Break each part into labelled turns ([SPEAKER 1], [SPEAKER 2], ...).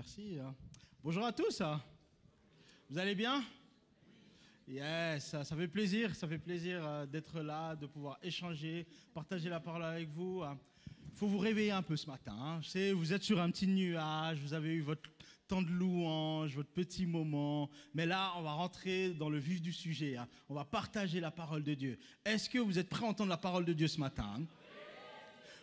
[SPEAKER 1] merci. hein. Bonjour à tous. hein. Vous allez bien? Yes, ça, fait plaisir, ça fait plaisir euh, d'être là, de pouvoir échanger, partager la parole avec vous. Il faut vous réveiller un peu ce matin. hein. Vous êtes sur un petit nuage, vous avez eu votre temps de louange, votre petit moment. Mais là, on va rentrer dans le vif du sujet. hein. On va partager la parole de Dieu. Est-ce que vous êtes prêts à entendre la parole de Dieu ce matin? hein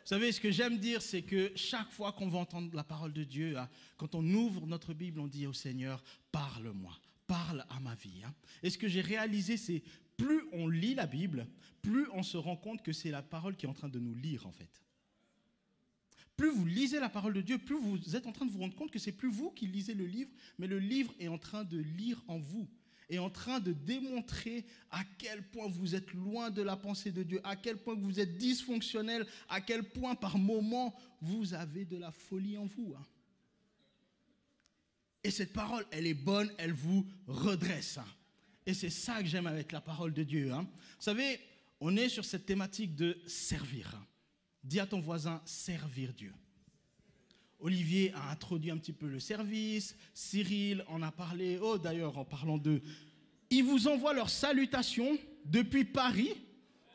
[SPEAKER 1] savez, ce que j'aime dire, c'est que chaque fois qu'on va entendre la parole de Dieu, hein, quand on ouvre notre Bible, on dit au Seigneur, parle-moi, parle à ma vie. hein. Et ce que j'ai réalisé, c'est plus on lit la Bible, plus on se rend compte que c'est la parole qui est en train de nous lire, en fait. Plus vous lisez la parole de Dieu, plus vous êtes en train de vous rendre compte que c'est plus vous qui lisez le livre, mais le livre est en train de lire en vous est en train de démontrer à quel point vous êtes loin de la pensée de Dieu, à quel point vous êtes dysfonctionnel, à quel point par moment vous avez de la folie en vous. hein. Et cette parole, elle est bonne, elle vous redresse. hein. Et c'est ça que j'aime avec la parole de Dieu. hein. Vous savez, on est sur cette thématique de servir. Dis à ton voisin, servir Dieu. Olivier a introduit un petit peu le service, Cyril en a parlé, oh d'ailleurs en parlant d'eux, ils vous envoient leurs salutations depuis Paris.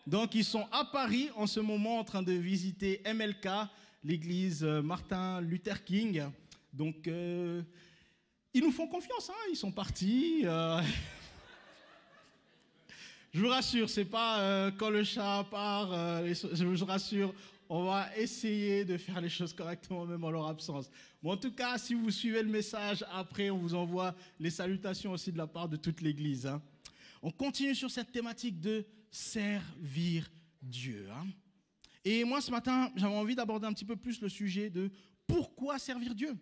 [SPEAKER 1] Donc ils sont à Paris en ce moment en train de visiter MLK, l'église euh, Martin Luther King. Donc euh, ils nous font confiance, hein, ils sont partis. euh. Je vous rassure, c'est pas quand le chat part, je vous rassure, on va essayer de faire les choses correctement même en leur absence. Bon, en tout cas, si vous suivez le message, après on vous envoie les salutations aussi de la part de toute l'Église. hein. On continue sur cette thématique de servir Dieu. hein. Et moi, ce matin, j'avais envie d'aborder un petit peu plus le sujet de pourquoi servir Dieu.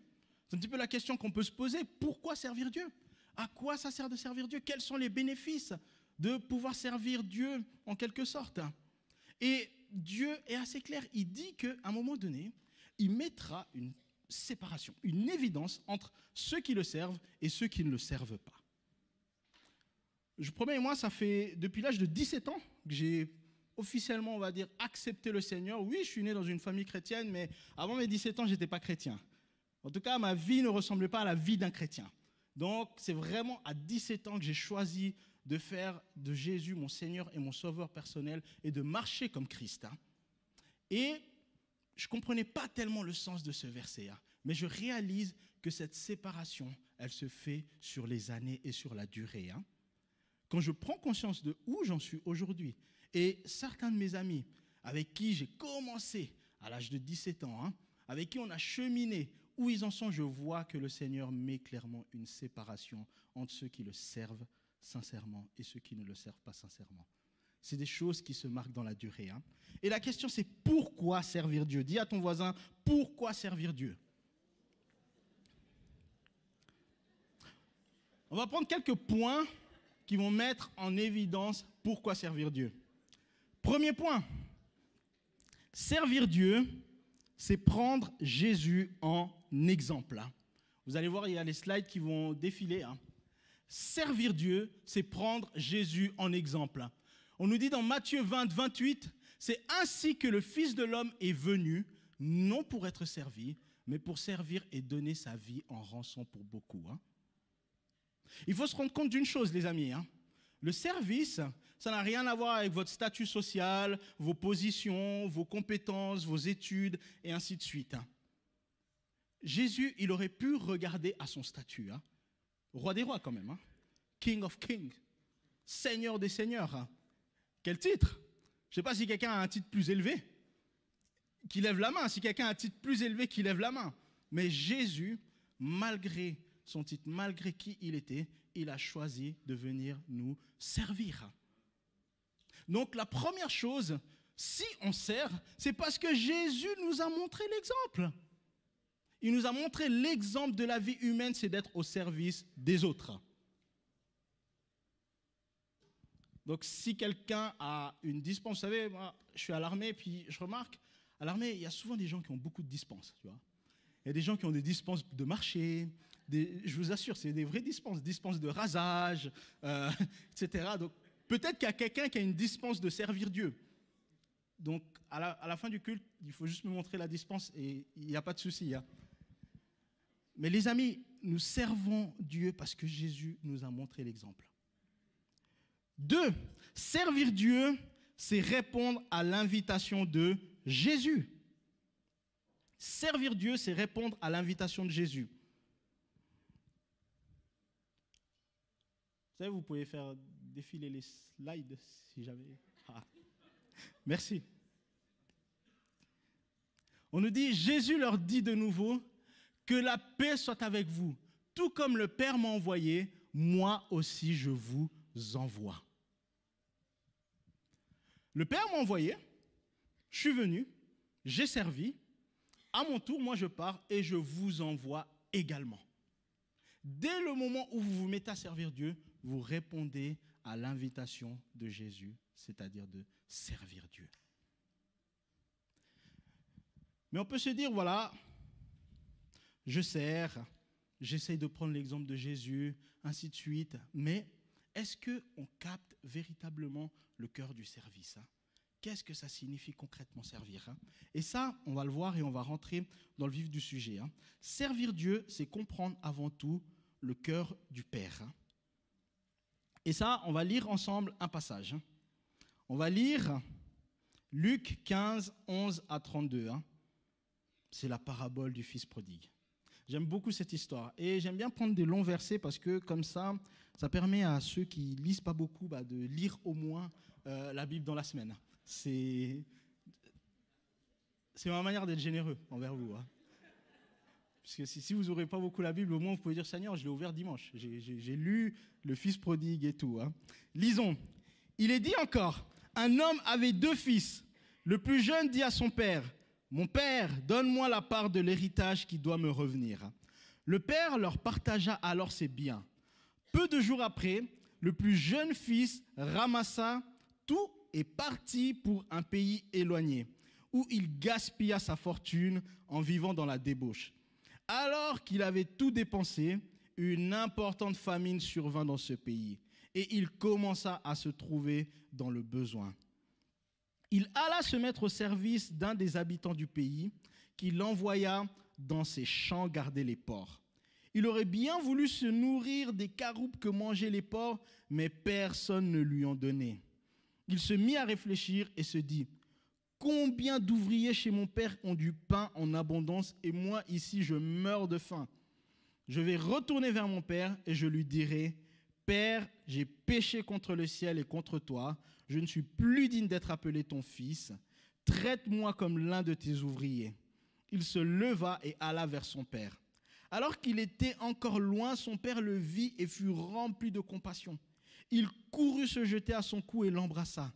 [SPEAKER 1] C'est un petit peu la question qu'on peut se poser. Pourquoi servir Dieu? À quoi ça sert de servir Dieu? Quels sont les bénéfices de pouvoir servir Dieu en quelque sorte? Et Dieu est assez clair. Il dit qu'à un moment donné, il mettra une séparation, une évidence entre ceux qui le servent et ceux qui ne le servent pas. Je promets, moi, ça fait depuis l'âge de 17 ans que j'ai officiellement, on va dire, accepté le Seigneur. Oui, je suis né dans une famille chrétienne, mais avant mes 17 ans, je n'étais pas chrétien. En tout cas, ma vie ne ressemblait pas à la vie d'un chrétien. Donc, c'est vraiment à 17 ans que j'ai choisi de faire de Jésus mon Seigneur et mon Sauveur personnel et de marcher comme Christ. hein. Et je ne comprenais pas tellement le sens de ce verset, hein, mais je réalise que cette séparation, elle se fait sur les années et sur la durée. hein. Quand je prends conscience de où j'en suis aujourd'hui, et certains de mes amis avec qui j'ai commencé à l'âge de 17 ans, hein, avec qui on a cheminé, où ils en sont, je vois que le Seigneur met clairement une séparation entre ceux qui le servent sincèrement et ceux qui ne le servent pas sincèrement. C'est des choses qui se marquent dans la durée. hein. Et la question, c'est pourquoi servir Dieu? Dis à ton voisin, pourquoi servir Dieu? On va prendre quelques points qui vont mettre en évidence pourquoi servir Dieu. Premier point, servir Dieu, c'est prendre Jésus en exemple. hein. Vous allez voir, il y a les slides qui vont défiler. hein. Servir Dieu, c'est prendre Jésus en exemple. On nous dit dans Matthieu 20, 28, c'est ainsi que le Fils de l'homme est venu, non pour être servi, mais pour servir et donner sa vie en rançon pour beaucoup. hein. Il faut se rendre compte d'une chose, les amis. hein. Le service, ça n'a rien à voir avec votre statut social, vos positions, vos compétences, vos études, et ainsi de suite. hein. Jésus, il aurait pu regarder à son statut. Roi des rois quand même. hein. King of kings. Seigneur des seigneurs. hein. Quel titre? Je ne sais pas si quelqu'un a un titre plus élevé. Qui lève la main. Si quelqu'un a un titre plus élevé, qui lève la main. Mais Jésus, malgré son titre, malgré qui il était, il a choisi de venir nous servir. Donc la première chose, si on sert, c'est parce que Jésus nous a montré l'exemple. Il nous a montré l'exemple de la vie humaine, c'est d'être au service des autres. Donc si quelqu'un a une dispense, vous savez, moi, je suis à l'armée, puis je remarque, à l'armée, il y a souvent des gens qui ont beaucoup de dispenses, tu vois. Il y a des gens qui ont des dispenses de marché, je vous assure, c'est des vraies dispenses, dispenses de rasage, euh, etc. Donc peut-être qu'il y a quelqu'un qui a une dispense de servir Dieu. Donc à la, à la fin du culte, il faut juste me montrer la dispense et il n'y a pas de souci. hein. Mais les amis, nous servons Dieu parce que Jésus nous a montré l'exemple. Deux, servir Dieu, c'est répondre à l'invitation de Jésus. Servir Dieu, c'est répondre à l'invitation de Jésus. Vous savez, vous pouvez faire défiler les slides si j'avais. Ah. Merci. On nous dit, Jésus leur dit de nouveau, que la paix soit avec vous. Tout comme le Père m'a envoyé, moi aussi je vous envoie. Le Père m'a envoyé, je suis venu, j'ai servi, à mon tour, moi je pars et je vous envoie également. Dès le moment où vous vous mettez à servir Dieu, vous répondez à l'invitation de Jésus, c'est-à-dire de servir Dieu. Mais on peut se dire, voilà, je sers, j'essaye de prendre l'exemple de Jésus, ainsi de suite, mais est-ce qu'on capte véritablement le cœur du service hein? Qu'est-ce que ça signifie concrètement servir hein? Et ça, on va le voir et on va rentrer dans le vif du sujet. Hein. Servir Dieu, c'est comprendre avant tout le cœur du Père. Et ça, on va lire ensemble un passage. On va lire Luc 15, 11 à 32. C'est la parabole du Fils prodigue. J'aime beaucoup cette histoire. Et j'aime bien prendre des longs versets parce que comme ça, ça permet à ceux qui lisent pas beaucoup bah, de lire au moins euh, la Bible dans la semaine. C'est ma manière d'être généreux envers vous. Hein. Parce que si, vous n'aurez pas beaucoup la Bible, au moins vous pouvez dire Seigneur, je l'ai ouvert dimanche. J'ai lu le Fils prodigue et tout. Hein. Lisons. Il est dit encore un homme avait deux fils. Le plus jeune dit à son père Mon père, donne-moi la part de l'héritage qui doit me revenir. Le père leur partagea alors ses biens. Peu de jours après, le plus jeune fils ramassa tout et partit pour un pays éloigné, où il gaspilla sa fortune en vivant dans la débauche. Alors qu'il avait tout dépensé, une importante famine survint dans ce pays, et il commença à se trouver dans le besoin. Il alla se mettre au service d'un des habitants du pays, qui l'envoya dans ses champs garder les porcs. Il aurait bien voulu se nourrir des caroupes que mangeaient les porcs, mais personne ne lui en donnait. Il se mit à réfléchir et se dit, combien d'ouvriers chez mon père ont du pain en abondance et moi ici je meurs de faim. Je vais retourner vers mon père et je lui dirai, Père, j'ai péché contre le ciel et contre toi, je ne suis plus digne d'être appelé ton fils, traite-moi comme l'un de tes ouvriers. Il se leva et alla vers son père. Alors qu'il était encore loin, son père le vit et fut rempli de compassion il courut se jeter à son cou et l'embrassa.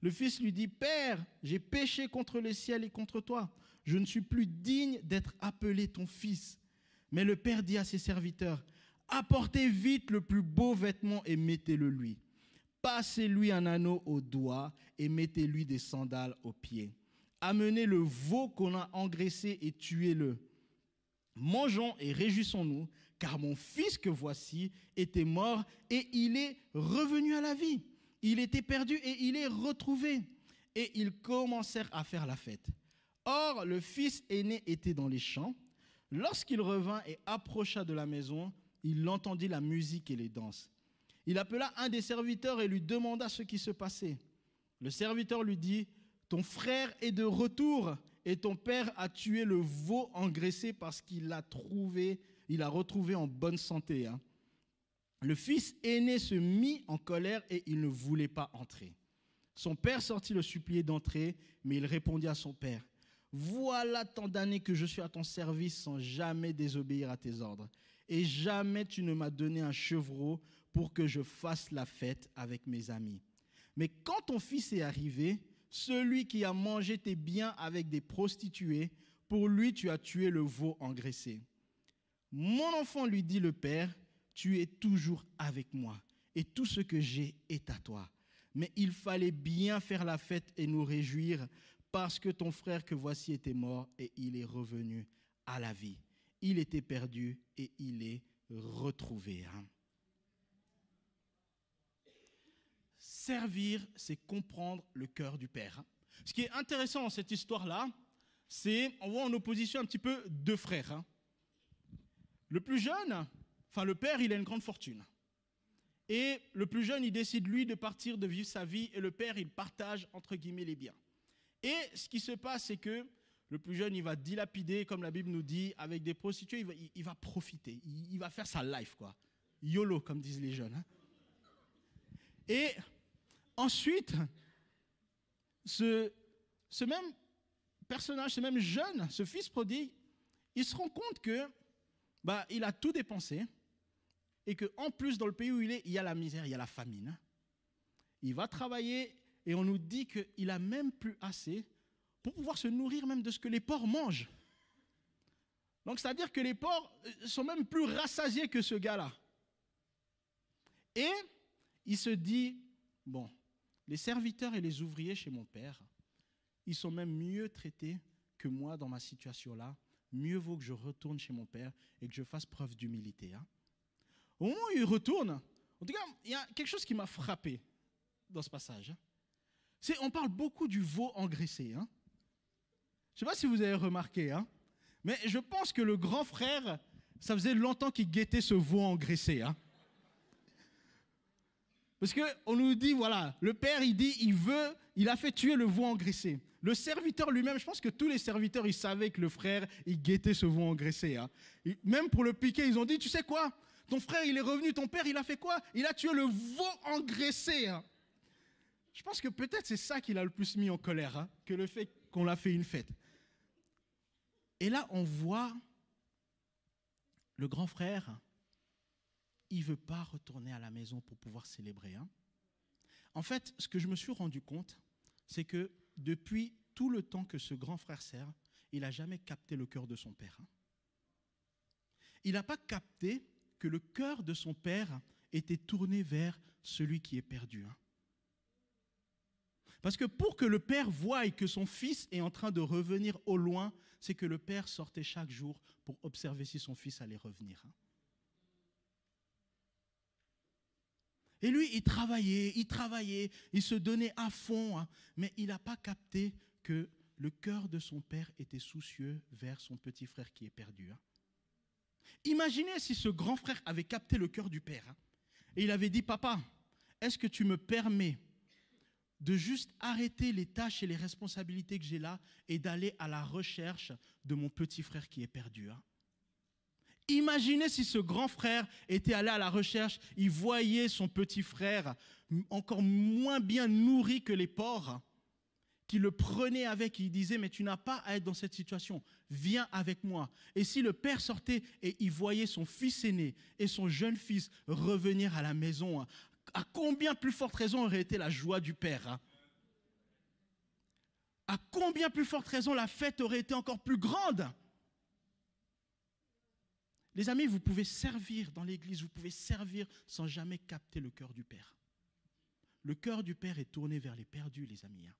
[SPEAKER 1] Le fils lui dit, Père, j'ai péché contre le ciel et contre toi. Je ne suis plus digne d'être appelé ton fils. Mais le père dit à ses serviteurs, Apportez vite le plus beau vêtement et mettez-le lui. Passez-lui un anneau au doigt et mettez-lui des sandales aux pieds. Amenez le veau qu'on a engraissé et tuez-le. Mangeons et réjouissons-nous, car mon fils que voici était mort et il est revenu à la vie. Il était perdu et il est retrouvé. Et ils commencèrent à faire la fête. Or, le fils aîné était dans les champs. Lorsqu'il revint et approcha de la maison, il entendit la musique et les danses. Il appela un des serviteurs et lui demanda ce qui se passait. Le serviteur lui dit, Ton frère est de retour et ton père a tué le veau engraissé parce qu'il l'a trouvé il a retrouvé en bonne santé. Hein. Le fils aîné se mit en colère et il ne voulait pas entrer. Son père sortit le supplier d'entrer, mais il répondit à son père, Voilà tant d'années que je suis à ton service sans jamais désobéir à tes ordres, et jamais tu ne m'as donné un chevreau pour que je fasse la fête avec mes amis. Mais quand ton fils est arrivé, celui qui a mangé tes biens avec des prostituées, pour lui tu as tué le veau engraissé. Mon enfant, lui dit le Père, tu es toujours avec moi, et tout ce que j'ai est à toi. Mais il fallait bien faire la fête et nous réjouir, parce que ton frère que voici était mort, et il est revenu à la vie. Il était perdu, et il est retrouvé. Hein. Servir, c'est comprendre le cœur du Père. Ce qui est intéressant dans cette histoire-là, c'est, on voit en opposition un petit peu deux frères. Hein. le plus jeune, enfin le père, il a une grande fortune. Et le plus jeune, il décide, lui, de partir, de vivre sa vie, et le père, il partage, entre guillemets, les biens. Et ce qui se passe, c'est que le plus jeune, il va dilapider, comme la Bible nous dit, avec des prostituées, il va, profiter, il, va faire sa life, quoi. YOLO, comme disent les jeunes. Hein. Et ensuite, ce, même personnage, ce même jeune, ce fils prodigue, il se rend compte que bah, il a tout dépensé et qu'en plus, dans le pays où il est, il y a la misère, il y a la famine. Il va travailler et on nous dit qu'il a même plus assez pour pouvoir se nourrir même de ce que les porcs mangent. Donc, c'est-à-dire que les porcs euh, sont même plus rassasiés que ce gars-là. Et il se dit, bon, les serviteurs et les ouvriers chez mon père, ils sont même mieux traités que moi dans ma situation-là. Mieux vaut que je retourne chez mon père et que je fasse preuve d'humilité. Hein. Au moment où il retourne, en tout cas, il y a quelque chose qui m'a frappé dans ce passage. Hein. On parle beaucoup du veau engraissé. Hein. Je ne sais pas si vous avez remarqué, mais je pense que le grand frère, ça faisait longtemps qu'il guettait ce veau engraissé. Parce qu'on nous dit, voilà, le père, il dit, il veut, il a fait tuer le veau engraissé. Le serviteur lui-même, je pense que tous les serviteurs, ils savaient que le frère, il guettait ce veau engraissé. Hein. Même pour le piquer, ils ont dit, tu sais quoi? Ton frère, il est revenu, ton père, il a fait quoi? Il a tué le veau engraissé. Hein. Je pense que peut-être c'est ça qui l'a le plus mis en colère, hein, que le fait qu'on l'a fait une fête. Et là, on voit le grand frère, il ne veut pas retourner à la maison pour pouvoir célébrer. Hein. En fait, ce que je me suis rendu compte, c'est que depuis tout le temps que ce grand frère sert, il n'a jamais capté le cœur de son père. Hein. Il n'a pas capté que le cœur de son père était tourné vers celui qui est perdu. Hein. Parce que pour que le père voie que son fils est en train de revenir au loin, c'est que le père sortait chaque jour pour observer si son fils allait revenir. Et lui, il travaillait, il travaillait, il se donnait à fond, hein. mais il n'a pas capté que le cœur de son père était soucieux vers son petit frère qui est perdu. Hein. Imaginez si ce grand frère avait capté le cœur du père et il avait dit, papa, est-ce que tu me permets de juste arrêter les tâches et les responsabilités que j'ai là et d'aller à la recherche de mon petit frère qui est perdu. Hein? Imaginez si ce grand frère était allé à la recherche, il voyait son petit frère encore moins bien nourri que les porcs, qui le prenait avec, il disait, mais tu n'as pas à être dans cette situation, viens avec moi. Et si le père sortait et il voyait son fils aîné et son jeune fils revenir à la maison à combien plus forte raison aurait été la joie du Père hein? À combien plus forte raison la fête aurait été encore plus grande? Les amis, vous pouvez servir dans l'Église, vous pouvez servir sans jamais capter le cœur du Père. Le cœur du Père est tourné vers les perdus, les amis. Hein.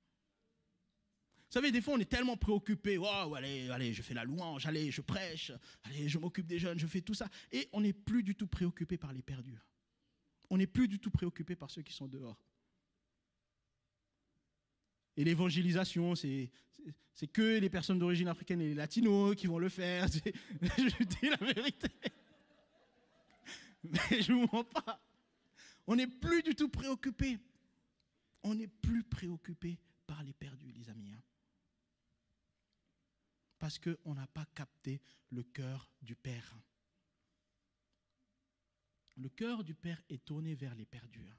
[SPEAKER 1] Vous savez, des fois, on est tellement préoccupé. Oh, allez, allez, je fais la louange, allez, je prêche, allez, je m'occupe des jeunes, je fais tout ça. Et on n'est plus du tout préoccupé par les perdus on n'est plus du tout préoccupé par ceux qui sont dehors. Et l'évangélisation, c'est, que les personnes d'origine africaine et les latinos qui vont le faire. je dis la vérité. Mais je ne vous mens pas. On n'est plus du tout préoccupé. On n'est plus préoccupé par les perdus, les amis. Hein. Parce qu'on n'a pas capté le cœur du Père le cœur du Père est tourné vers les perdus. Hein.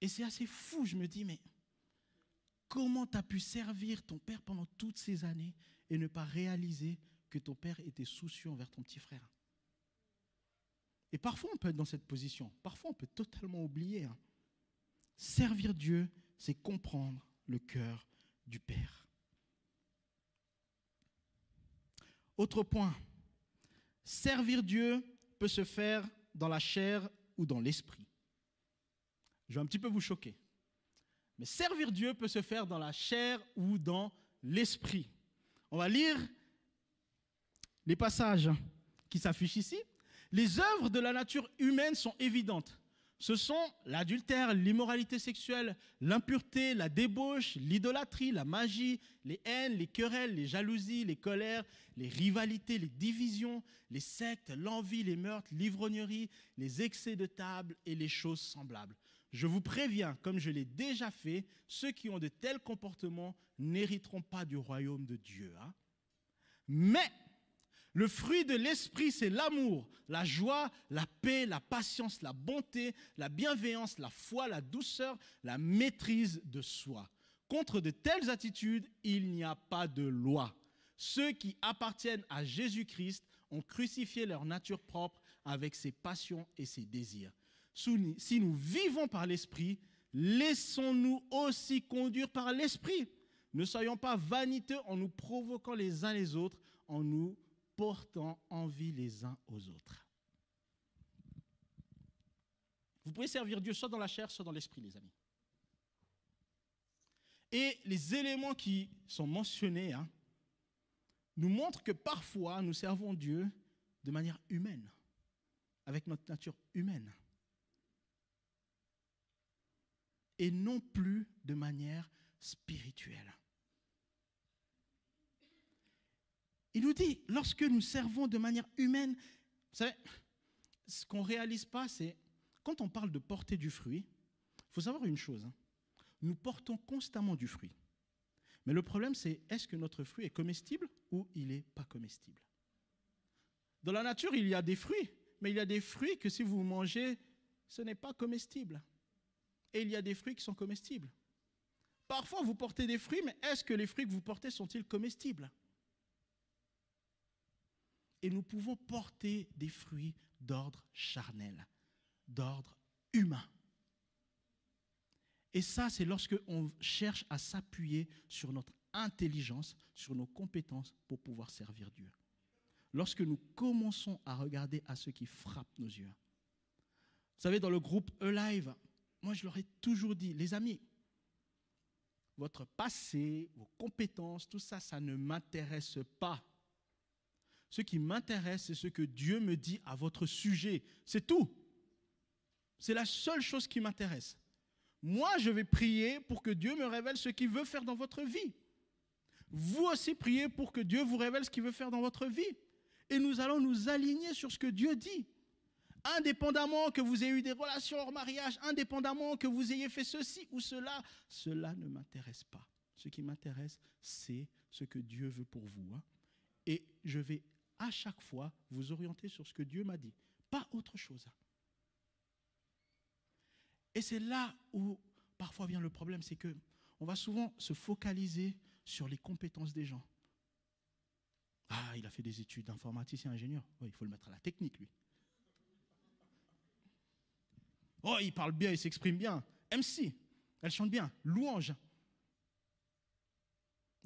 [SPEAKER 1] Et c'est assez fou, je me dis, mais comment tu as pu servir ton Père pendant toutes ces années et ne pas réaliser que ton Père était soucieux envers ton petit frère? Et parfois on peut être dans cette position, parfois on peut totalement oublier. Hein. Servir Dieu, c'est comprendre le cœur du Père. Autre point, servir Dieu, peut se faire dans la chair ou dans l'esprit. Je vais un petit peu vous choquer. Mais servir Dieu peut se faire dans la chair ou dans l'esprit. On va lire les passages qui s'affichent ici. Les œuvres de la nature humaine sont évidentes. ce sont l'adultère, l'immoralité sexuelle, l'impureté, la débauche, l'idolâtrie, la magie, les haines, les querelles, les jalousies, les colères, les rivalités, les divisions, les sectes, l'envie, les meurtres, l'ivrognerie, les excès de table et les choses semblables. Je vous préviens, comme je l'ai déjà fait, ceux qui ont de tels comportements n'hériteront pas du royaume de Dieu. Hein. Mais le fruit de l'esprit, c'est l'amour, la joie, la paix, la patience, la bonté, la bienveillance, la foi, la douceur, la maîtrise de soi. Contre de telles attitudes, il n'y a pas de loi. Ceux qui appartiennent à Jésus-Christ ont crucifié leur nature propre avec ses passions et ses désirs. Si nous vivons par l'Esprit, laissons-nous aussi conduire par l'Esprit. Ne soyons pas vaniteux en nous provoquant les uns les autres, en nous portant envie les uns aux autres. Vous pouvez servir Dieu soit dans la chair, soit dans l'esprit, les amis. Et les éléments qui sont mentionnés hein, nous montrent que parfois nous servons Dieu de manière humaine, avec notre nature humaine, et non plus de manière spirituelle. Il nous dit, lorsque nous servons de manière humaine, vous savez, ce qu'on ne réalise pas, c'est quand on parle de porter du fruit, il faut savoir une chose, hein. nous portons constamment du fruit. Mais le problème, c'est est-ce que notre fruit est comestible ou il n'est pas comestible? Dans la nature, il y a des fruits, mais il y a des fruits que si vous mangez, ce n'est pas comestible. Et il y a des fruits qui sont comestibles. Parfois, vous portez des fruits, mais est-ce que les fruits que vous portez sont-ils comestibles? Et nous pouvons porter des fruits d'ordre charnel, d'ordre humain. Et ça, c'est lorsque on cherche à s'appuyer sur notre intelligence, sur nos compétences pour pouvoir servir Dieu. Lorsque nous commençons à regarder à ce qui frappe nos yeux. Vous savez, dans le groupe Alive, moi je leur ai toujours dit, les amis, votre passé, vos compétences, tout ça, ça ne m'intéresse pas. Ce qui m'intéresse, c'est ce que Dieu me dit à votre sujet. C'est tout. C'est la seule chose qui m'intéresse. Moi, je vais prier pour que Dieu me révèle ce qu'il veut faire dans votre vie. Vous aussi priez pour que Dieu vous révèle ce qu'il veut faire dans votre vie. Et nous allons nous aligner sur ce que Dieu dit. Indépendamment que vous ayez eu des relations hors mariage, indépendamment que vous ayez fait ceci ou cela, cela ne m'intéresse pas. Ce qui m'intéresse, c'est ce que Dieu veut pour vous. Hein. Et je vais à chaque fois vous orienter sur ce que Dieu m'a dit, pas autre chose. Et c'est là où parfois vient le problème, c'est que on va souvent se focaliser sur les compétences des gens. Ah, il a fait des études d'informaticien ingénieur. il faut le mettre à la technique, lui. Oh, il parle bien, il s'exprime bien. MC, elle chante bien. Louange.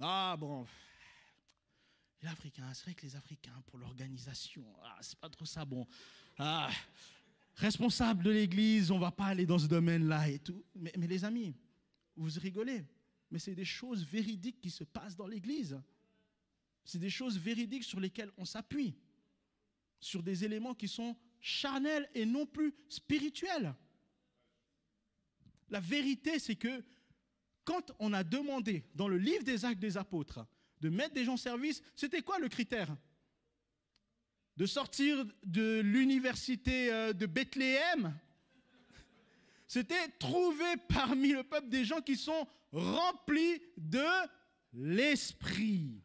[SPEAKER 1] Ah, bon, les Africains, c'est vrai que les Africains, pour l'organisation, ah, c'est pas trop ça bon. Ah, responsable de l'Église, on va pas aller dans ce domaine-là et tout. Mais, mais les amis, vous rigolez, mais c'est des choses véridiques qui se passent dans l'Église. C'est des choses véridiques sur lesquelles on s'appuie, sur des éléments qui sont charnels et non plus spirituels. La vérité, c'est que quand on a demandé dans le livre des actes des apôtres de mettre des gens en service, c'était quoi le critère? De sortir de l'université euh, de Bethléem? C'était trouver parmi le peuple des gens qui sont remplis de l'esprit.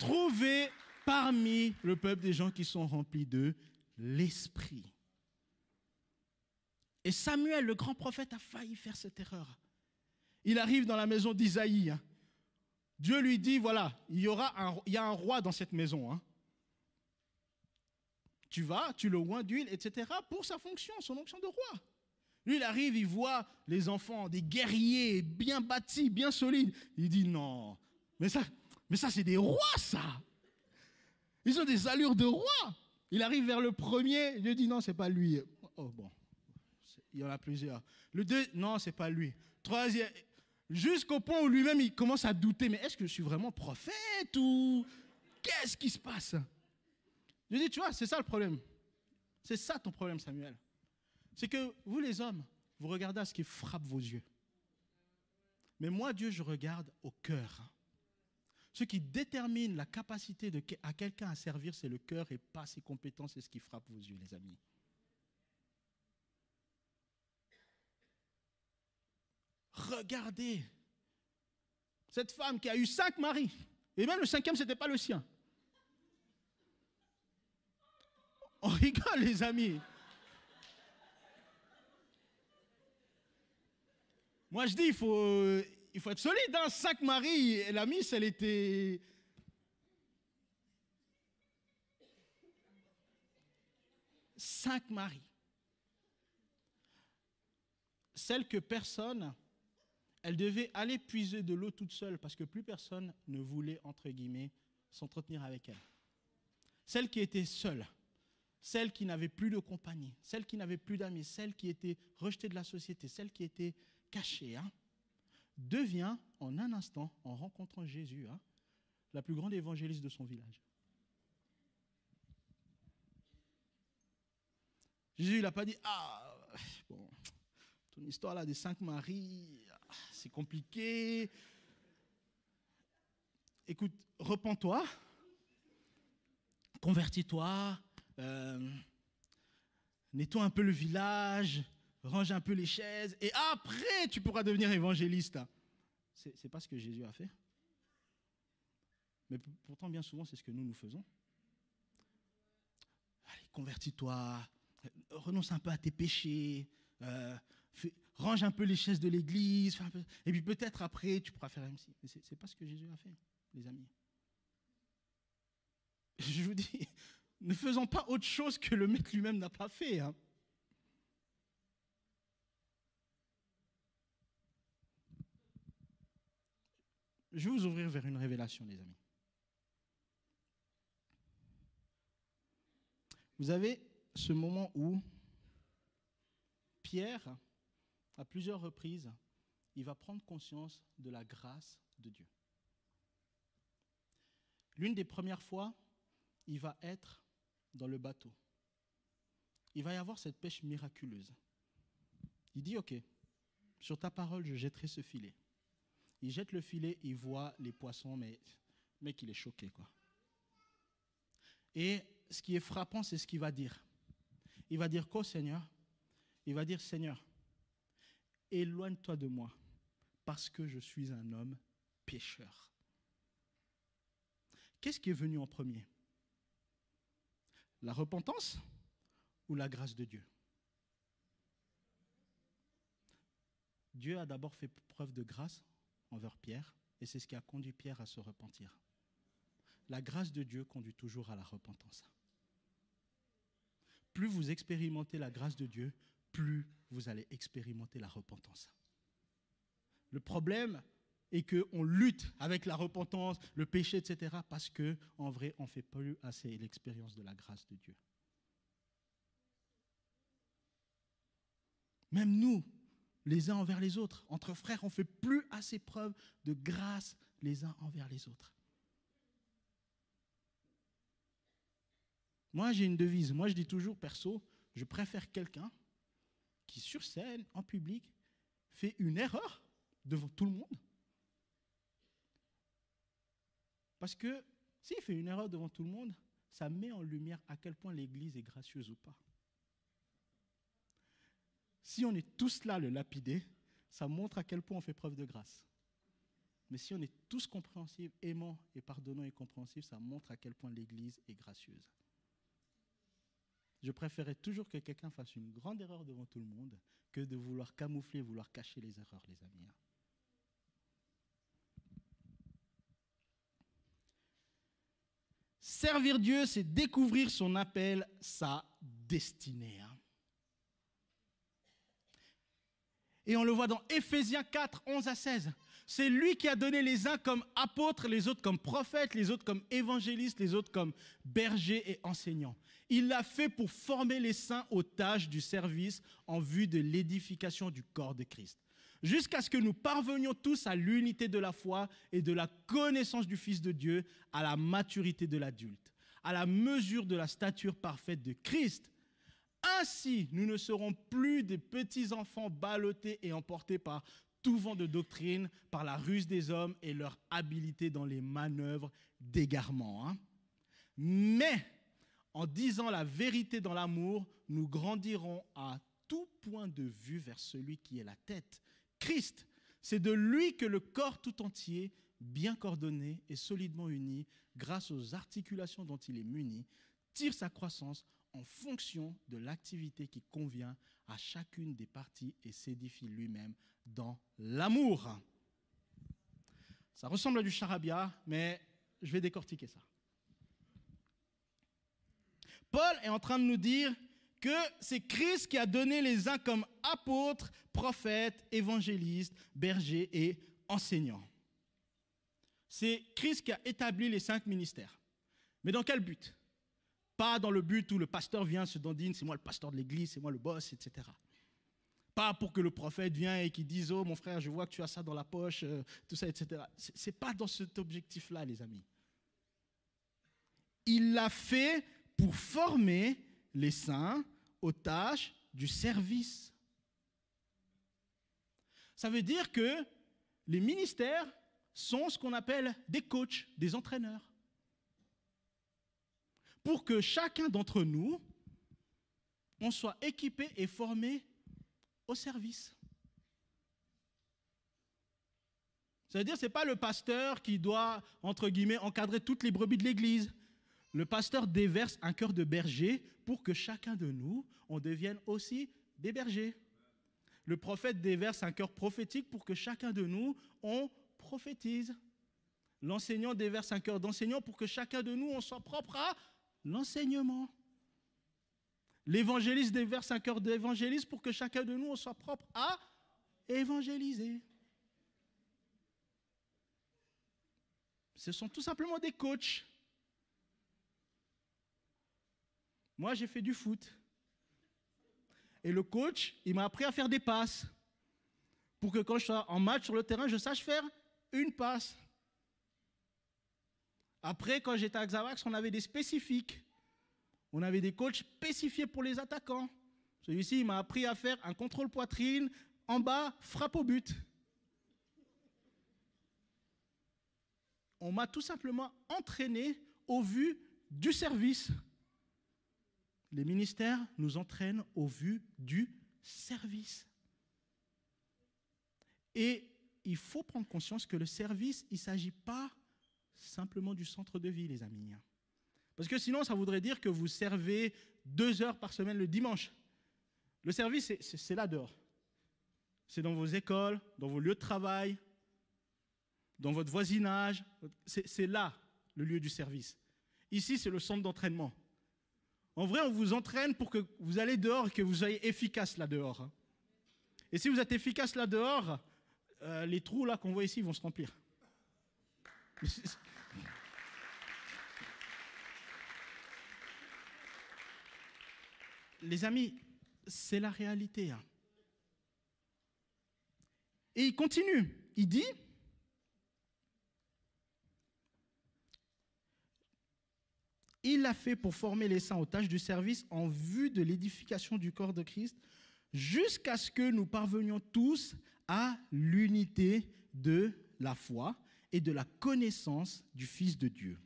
[SPEAKER 1] Trouver parmi le peuple des gens qui sont remplis de l'esprit. Et Samuel, le grand prophète, a failli faire cette erreur. Il arrive dans la maison d'Isaïe. Hein. Dieu lui dit, voilà, il y, aura un, il y a un roi dans cette maison. Hein. Tu vas, tu le oins d'huile, etc. pour sa fonction, son onction de roi. Lui, il arrive, il voit les enfants, des guerriers bien bâtis, bien solides. Il dit, non, mais ça, mais ça c'est des rois, ça. Ils ont des allures de rois. Il arrive vers le premier, Dieu dit, non, c'est pas lui. Oh bon, il y en a plusieurs. Le deux, non, c'est pas lui. Troisième, Jusqu'au point où lui-même, il commence à douter, mais est-ce que je suis vraiment prophète ou qu'est-ce qui se passe? Je dis, tu vois, c'est ça le problème. C'est ça ton problème, Samuel. C'est que vous, les hommes, vous regardez à ce qui frappe vos yeux. Mais moi, Dieu, je regarde au cœur. Ce qui détermine la capacité à quelqu'un à servir, c'est le cœur et pas ses compétences et ce qui frappe vos yeux, les amis. Regardez cette femme qui a eu cinq maris, et même le cinquième, ce n'était pas le sien. On rigole, les amis. Moi, je dis, il faut, il faut être solide. Hein. Cinq maris, et la miss, elle était. Cinq maris. Celle que personne, elle devait aller puiser de l'eau toute seule parce que plus personne ne voulait, entre guillemets, s'entretenir avec elle. Celle qui était seule, celle qui n'avait plus de compagnie, celle qui n'avait plus d'amis, celle qui était rejetée de la société, celle qui était cachée, hein, devient en un instant, en rencontrant Jésus, hein, la plus grande évangéliste de son village. Jésus, il n'a pas dit, ah, bon, ton histoire là des cinq maris, c'est compliqué. Écoute, repens-toi, convertis-toi, euh, nettoie un peu le village, range un peu les chaises, et après tu pourras devenir évangéliste. C'est, n'est pas ce que Jésus a fait. Mais pourtant, bien souvent, c'est ce que nous, nous faisons. Allez, convertis-toi, renonce un peu à tes péchés, euh, range un peu les chaises de l'église, et puis peut-être après, tu pourras faire. Mais ce n'est pas ce que Jésus a fait, les amis. Je vous dis, ne faisons pas autre chose que le mec lui-même n'a pas fait. Hein. Je vais vous ouvrir vers une révélation, les amis. Vous avez ce moment où Pierre, à plusieurs reprises, il va prendre conscience de la grâce de Dieu. L'une des premières fois, il va être dans le bateau. Il va y avoir cette pêche miraculeuse. Il dit, OK, sur ta parole, je jetterai ce filet. Il jette le filet, il voit les poissons, mais mec, il est choqué. Et ce qui est frappant, c'est ce qu'il va dire. Il va dire quoi, Seigneur? Il va dire, Seigneur, éloigne-toi de moi, parce que je suis un homme pécheur. Qu'est-ce qui est venu en premier? La repentance ou la grâce de Dieu? Dieu a d'abord fait preuve de grâce envers Pierre, et c'est ce qui a conduit Pierre à se repentir. La grâce de Dieu conduit toujours à la repentance. Plus vous expérimentez la grâce de Dieu, plus vous allez expérimenter la repentance. Le problème est qu'on lutte avec la repentance, le péché, etc., parce qu'en vrai, on ne fait plus assez l'expérience de la grâce de Dieu. Même nous, les uns envers les autres. Entre frères, on fait plus assez preuve de grâce les uns envers les autres. Moi, j'ai une devise. Moi, je dis toujours, perso, je préfère quelqu'un qui, sur scène, en public, fait une erreur devant tout le monde. Parce que s'il fait une erreur devant tout le monde, ça met en lumière à quel point l'Église est gracieuse ou pas. Si on est tous là le lapider, ça montre à quel point on fait preuve de grâce. Mais si on est tous compréhensifs, aimants et pardonnants et compréhensifs, ça montre à quel point l'Église est gracieuse. Je préférais toujours que quelqu'un fasse une grande erreur devant tout le monde que de vouloir camoufler, vouloir cacher les erreurs, les amis. Servir Dieu, c'est découvrir son appel, sa destinée. Hein. Et on le voit dans Éphésiens 4, 11 à 16. C'est lui qui a donné les uns comme apôtres, les autres comme prophètes, les autres comme évangélistes, les autres comme bergers et enseignants. Il l'a fait pour former les saints aux tâches du service en vue de l'édification du corps de Christ. Jusqu'à ce que nous parvenions tous à l'unité de la foi et de la connaissance du Fils de Dieu, à la maturité de l'adulte à la mesure de la stature parfaite de Christ. Ainsi, nous ne serons plus des petits enfants ballottés et emportés par tout vent de doctrine, par la ruse des hommes et leur habileté dans les manœuvres d'égarement. Hein. Mais, en disant la vérité dans l'amour, nous grandirons à tout point de vue vers celui qui est la tête, Christ. C'est de lui que le corps tout entier, bien coordonné et solidement uni, grâce aux articulations dont il est muni, tire sa croissance en fonction de l'activité qui convient à chacune des parties et s'édifie lui-même dans l'amour. Ça ressemble à du charabia, mais je vais décortiquer ça. Paul est en train de nous dire que c'est Christ qui a donné les uns comme apôtres, prophètes, évangélistes, bergers et enseignants. C'est Christ qui a établi les cinq ministères. Mais dans quel but? Pas dans le but où le pasteur vient se dandine, c'est moi le pasteur de l'église, c'est moi le boss, etc. Pas pour que le prophète vienne et qu'il dise Oh mon frère, je vois que tu as ça dans la poche, euh, tout ça, etc. Ce n'est pas dans cet objectif-là, les amis. Il l'a fait pour former les saints aux tâches du service. Ça veut dire que les ministères sont ce qu'on appelle des coachs, des entraîneurs. Pour que chacun d'entre nous, on soit équipé et formé au service. Ça veut dire que ce n'est pas le pasteur qui doit, entre guillemets, encadrer toutes les brebis de l'Église. Le pasteur déverse un cœur de berger pour que chacun de nous, on devienne aussi des bergers. Le prophète déverse un cœur prophétique pour que chacun de nous, on prophétise. L'enseignant déverse un cœur d'enseignant pour que chacun de nous, on soit propre à l'enseignement. L'évangéliste déverse un cœur d'évangéliste pour que chacun de nous, soit propre à évangéliser. Ce sont tout simplement des coachs Moi, j'ai fait du foot. Et le coach, il m'a appris à faire des passes. Pour que quand je sois en match sur le terrain, je sache faire une passe. Après, quand j'étais à Xavax, on avait des spécifiques. On avait des coachs spécifiés pour les attaquants. Celui-ci, il m'a appris à faire un contrôle poitrine, en bas, frappe au but. On m'a tout simplement entraîné au vu du service. Les ministères nous entraînent au vu du service. Et il faut prendre conscience que le service, il ne s'agit pas simplement du centre de vie, les amis. Parce que sinon, ça voudrait dire que vous servez deux heures par semaine le dimanche. Le service, c'est là dehors. C'est dans vos écoles, dans vos lieux de travail, dans votre voisinage. C'est là le lieu du service. Ici, c'est le centre d'entraînement. En vrai, on vous entraîne pour que vous allez dehors et que vous soyez efficace là dehors. Et si vous êtes efficace là dehors, euh, les trous là qu'on voit ici vont se remplir. Les amis, c'est la réalité. Hein. Et il continue. Il dit, Il l'a fait pour former les saints aux tâches du service en vue de l'édification du corps de Christ, jusqu'à ce que nous parvenions tous à l'unité de la foi et de la connaissance du Fils de Dieu,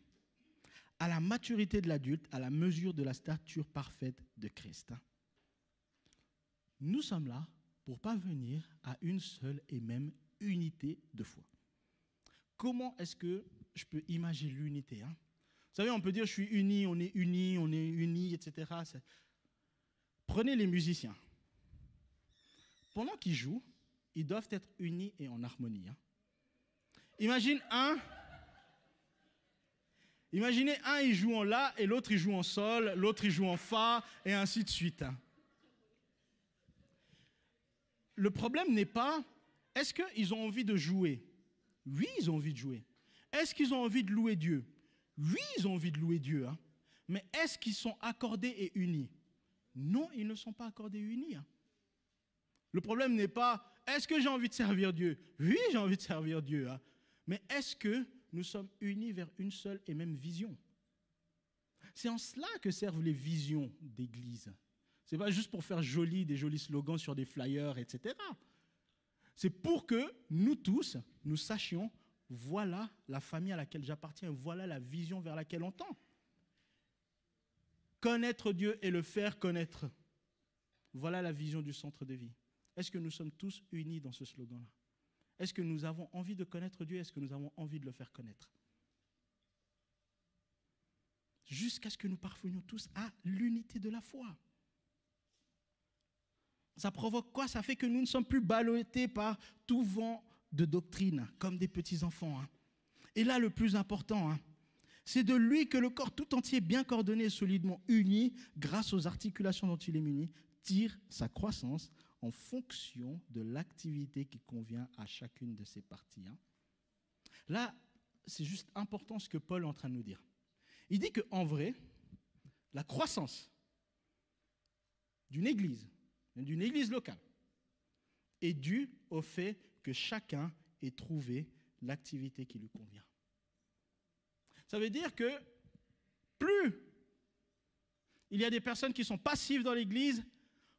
[SPEAKER 1] à la maturité de l'adulte, à la mesure de la stature parfaite de Christ. Nous sommes là pour parvenir à une seule et même unité de foi. Comment est-ce que je peux imaginer l'unité hein? Vous savez, on peut dire je suis uni, on est uni, on est uni, etc. Prenez les musiciens. Pendant qu'ils jouent, ils doivent être unis et en harmonie. Hein. Imagine un. Imaginez un, il joue en La et l'autre, il joue en Sol, l'autre, il joue en Fa, et ainsi de suite. Le problème n'est pas, est-ce qu'ils ont envie de jouer? Oui, ils ont envie de jouer. Est-ce qu'ils ont envie de louer Dieu? Oui, ils ont envie de louer Dieu, hein. mais est-ce qu'ils sont accordés et unis? Non, ils ne sont pas accordés et unis. Hein. Le problème n'est pas est-ce que j'ai envie de servir Dieu? Oui, j'ai envie de servir Dieu. Hein. Mais est-ce que nous sommes unis vers une seule et même vision? C'est en cela que servent les visions d'église. Ce n'est pas juste pour faire joli, des jolis slogans sur des flyers, etc. C'est pour que nous tous, nous sachions, voilà la famille à laquelle j'appartiens, voilà la vision vers laquelle on tend. Connaître Dieu et le faire connaître. Voilà la vision du centre de vie. Est-ce que nous sommes tous unis dans ce slogan-là? Est-ce que nous avons envie de connaître Dieu? Est-ce que nous avons envie de le faire connaître? Jusqu'à ce que nous parvenions tous à l'unité de la foi. Ça provoque quoi? Ça fait que nous ne sommes plus ballottés par tout vent de doctrine, comme des petits-enfants. Hein. Et là, le plus important, hein, c'est de lui que le corps tout entier, bien coordonné et solidement uni, grâce aux articulations dont il est muni, tire sa croissance en fonction de l'activité qui convient à chacune de ses parties. Hein. Là, c'est juste important ce que Paul est en train de nous dire. Il dit qu'en vrai, la croissance d'une église, d'une église locale, est due au fait que chacun ait trouvé l'activité qui lui convient. Ça veut dire que plus il y a des personnes qui sont passives dans l'Église,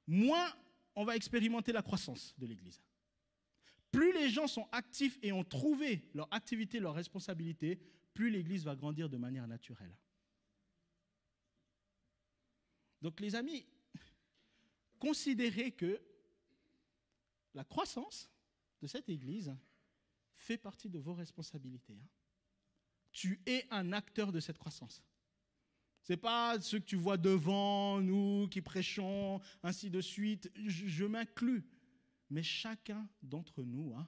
[SPEAKER 1] moins on va expérimenter la croissance de l'Église. Plus les gens sont actifs et ont trouvé leur activité, leur responsabilité, plus l'Église va grandir de manière naturelle. Donc les amis, considérez que la croissance de cette Église fait partie de vos responsabilités. Hein. Tu es un acteur de cette croissance. Ce n'est pas ce que tu vois devant nous qui prêchons, ainsi de suite. Je, m'inclus. Mais chacun d'entre nous, hein,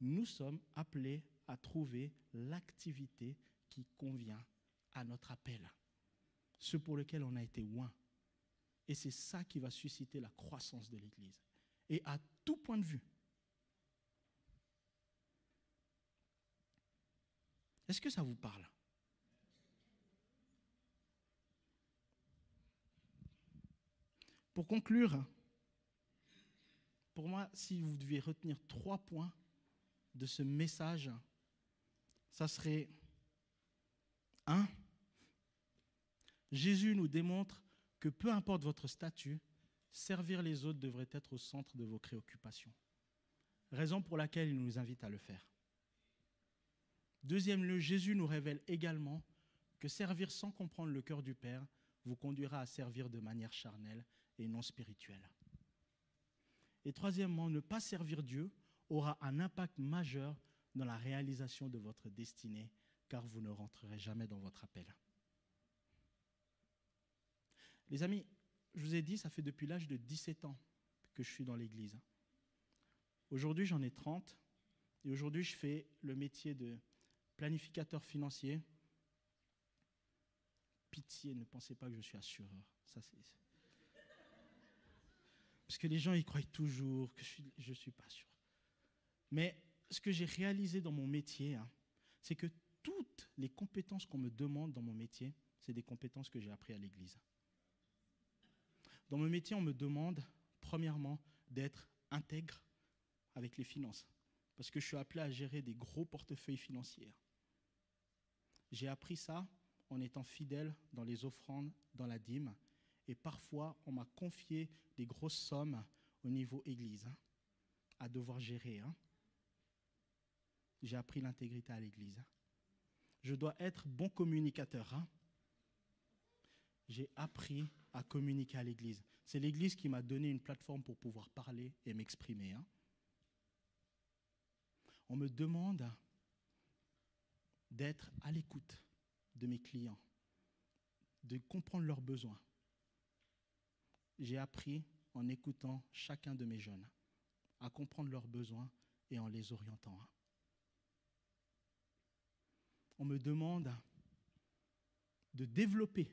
[SPEAKER 1] nous sommes appelés à trouver l'activité qui convient à notre appel, ce pour lequel on a été loin. Et c'est ça qui va susciter la croissance de l'Église. Et à tout point de vue. Est-ce que ça vous parle? Pour conclure, pour moi, si vous deviez retenir trois points de ce message, ça serait un, Jésus nous démontre que peu importe votre statut, servir les autres devrait être au centre de vos préoccupations. Raison pour laquelle il nous invite à le faire. Deuxième lieu, Jésus nous révèle également que servir sans comprendre le cœur du Père vous conduira à servir de manière charnelle et non spirituelle. Et troisièmement, ne pas servir Dieu aura un impact majeur dans la réalisation de votre destinée, car vous ne rentrerez jamais dans votre appel. Les amis, je vous ai dit, ça fait depuis l'âge de 17 ans que je suis dans l'Église. Aujourd'hui, j'en ai 30, et aujourd'hui, je fais le métier de planificateur financier. Pitié, ne pensez pas que je suis assureur. Ça, c'est... Parce que les gens, ils croient toujours que je ne suis, pas sûr. Mais ce que j'ai réalisé dans mon métier, hein, c'est que toutes les compétences qu'on me demande dans mon métier, c'est des compétences que j'ai apprises à l'Église. Dans mon métier, on me demande, premièrement, d'être intègre avec les finances, parce que je suis appelé à gérer des gros portefeuilles financiers. J'ai appris ça en étant fidèle dans les offrandes, dans la dîme. Et parfois, on m'a confié des grosses sommes au niveau église hein, à devoir gérer. Hein. J'ai appris l'intégrité à l'église. Je dois être bon communicateur. Hein. J'ai appris à communiquer à l'église. C'est l'église qui m'a donné une plateforme pour pouvoir parler et m'exprimer. On me demande d'être à l'écoute de mes clients, de comprendre leurs besoins. J'ai appris en écoutant chacun de mes jeunes à comprendre leurs besoins et en les orientant. On me demande de développer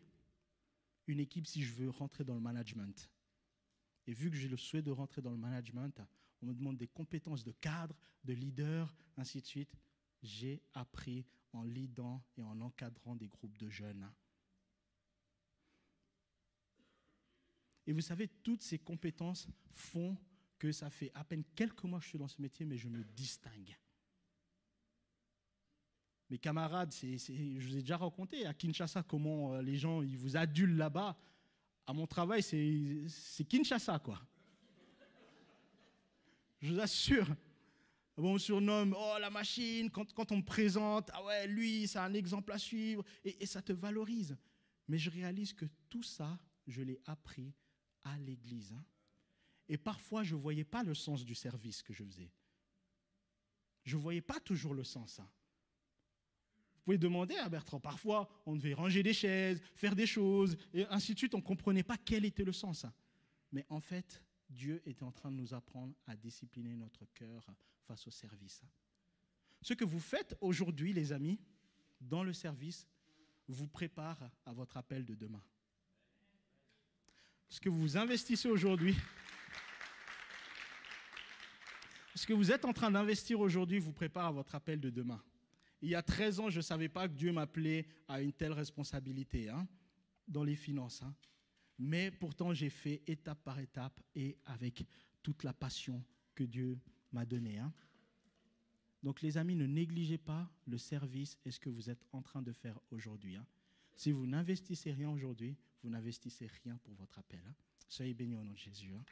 [SPEAKER 1] une équipe si je veux rentrer dans le management. Et vu que j'ai le souhait de rentrer dans le management, on me demande des compétences de cadre, de leader, ainsi de suite. J'ai appris en lidant et en encadrant des groupes de jeunes. Et vous savez, toutes ces compétences font que ça fait à peine quelques mois que je suis dans ce métier, mais je me distingue. Mes camarades, je vous ai déjà raconté à Kinshasa comment euh, les gens ils vous adulent là-bas. À mon travail, c'est, Kinshasa, quoi. Je vous assure. Bon, on surnomme, oh la machine, quand, on me présente, ah ouais, lui, c'est un exemple à suivre, et ça te valorise. Mais je réalise que tout ça, je l'ai appris à l'église. Hein. Et parfois, je ne voyais pas le sens du service que je faisais. Je ne voyais pas toujours le sens. Hein. Vous pouvez demander à Bertrand, parfois, on devait ranger des chaises, faire des choses, et ainsi de suite, on ne comprenait pas quel était le sens. Hein. Mais en fait, Dieu était en train de nous apprendre à discipliner notre cœur face au service. Ce que vous faites aujourd'hui, les amis, dans le service, vous prépare à votre appel de demain. Ce que vous investissez aujourd'hui, ce que vous êtes en train d'investir aujourd'hui vous prépare à votre appel de demain. Il y a 13 ans, je ne savais pas que Dieu m'appelait à une telle responsabilité hein, dans les finances. Hein. Mais pourtant, j'ai fait étape par étape et avec toute la passion que Dieu m'a donnée. Hein. Donc les amis, ne négligez pas le service et ce que vous êtes en train de faire aujourd'hui. Hein. Si vous n'investissez rien aujourd'hui, vous n'investissez rien pour votre appel. Hein. Soyez bénis au nom de Jésus. Hein.